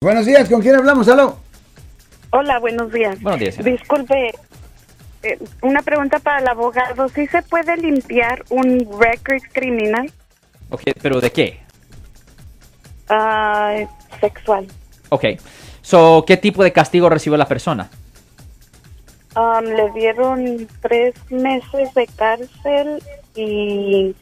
Buenos días, ¿con quién hablamos? ¿Aló? Hola, buenos días. Buenos días. señora. Disculpe, eh, una pregunta para el abogado. ¿Sí se puede limpiar un record criminal Ok, pero ¿de qué? ah, sexual? Ok. So, ¿qué tipo de castigo recibió la persona? Um, le dieron tres meses de cárcel y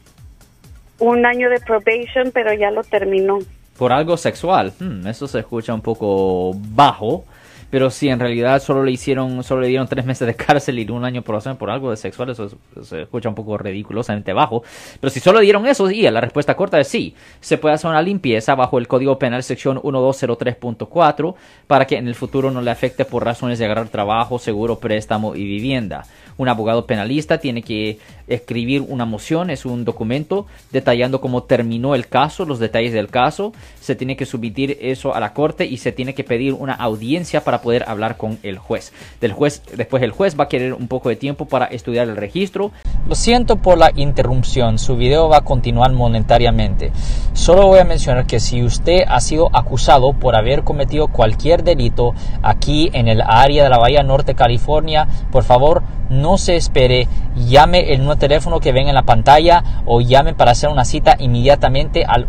un año de probation, pero ya lo terminó. Por algo sexual. Hmm, eso se escucha un poco bajo. Pero si en realidad solo le hicieron, solo le dieron tres meses de cárcel y un año de probación por algo de sexual, eso es- se escucha un poco ridiculosamente bajo. Pero si solo dieron eso, y la respuesta corta es sí. Se puede hacer una limpieza bajo el Código Penal sección 1203.4 para que en el futuro no le afecte por razones de agarrar trabajo, seguro, préstamo y vivienda. Un abogado penalista tiene que escribir una moción, es un documento detallando cómo terminó el caso, los detalles del caso. Se tiene que submitir eso a la corte y se tiene que pedir una audiencia para poder hablar con el juez. Del juez, después el juez va a querer un poco de tiempo para estudiar el registro. Lo siento por la interrupción, su video va a continuar monetariamente. Solo voy a mencionar que si usted ha sido acusado por haber cometido cualquier delito aquí en el área de la Bahía Norte, California, por favor no se espere, llame el nuevo teléfono que ven en la pantalla o llame para hacer una cita inmediatamente al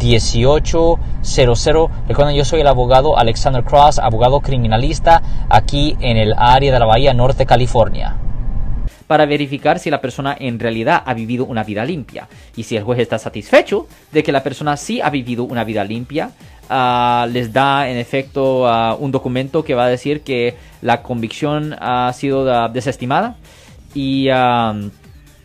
1-800-530-1800. Recuerden, yo soy el abogado Alexander Cross, abogado criminalista aquí en el área de la Bahía Norte, California para verificar si la persona en realidad ha vivido una vida limpia. Y si el juez está satisfecho de que la persona sí ha vivido una vida limpia, ah, les da en efecto ah, un documento que va a decir que la convicción ha sido ah, desestimada y,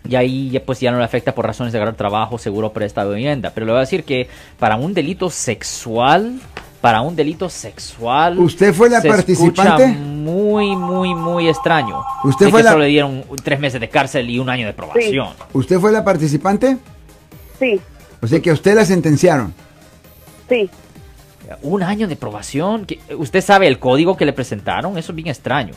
y ahí ya, pues ya no le afecta por razones de agarrar trabajo, seguro, prestado de vivienda. Pero le voy a decir que para un delito sexual, para un delito sexual, ¿Usted fue la se participante? muy, muy, muy extraño. ¿Usted de fue que la- solo le dieron tres meses de cárcel y un año de probación. ¿Usted fue la participante? Sí, O sea que a usted la sentenciaron. sí. Un año de probación. ¿Qué- ¿Usted sabe el código que le presentaron? Eso es bien extraño.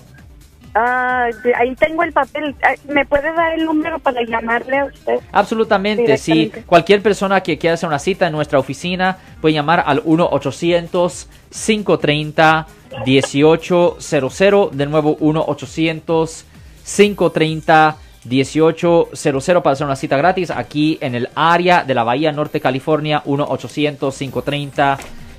Ah, ahí tengo el papel. Ah, ¿Me puede dar el número para llamarle a usted? Absolutamente, Directamente. cualquier persona que quiera hacer una cita en nuestra oficina puede llamar al 1-800-530-1800. De nuevo, 1-800-530-1800 para hacer una cita gratis aquí en el área de la Bahía Norte, California. 1-800-530-1800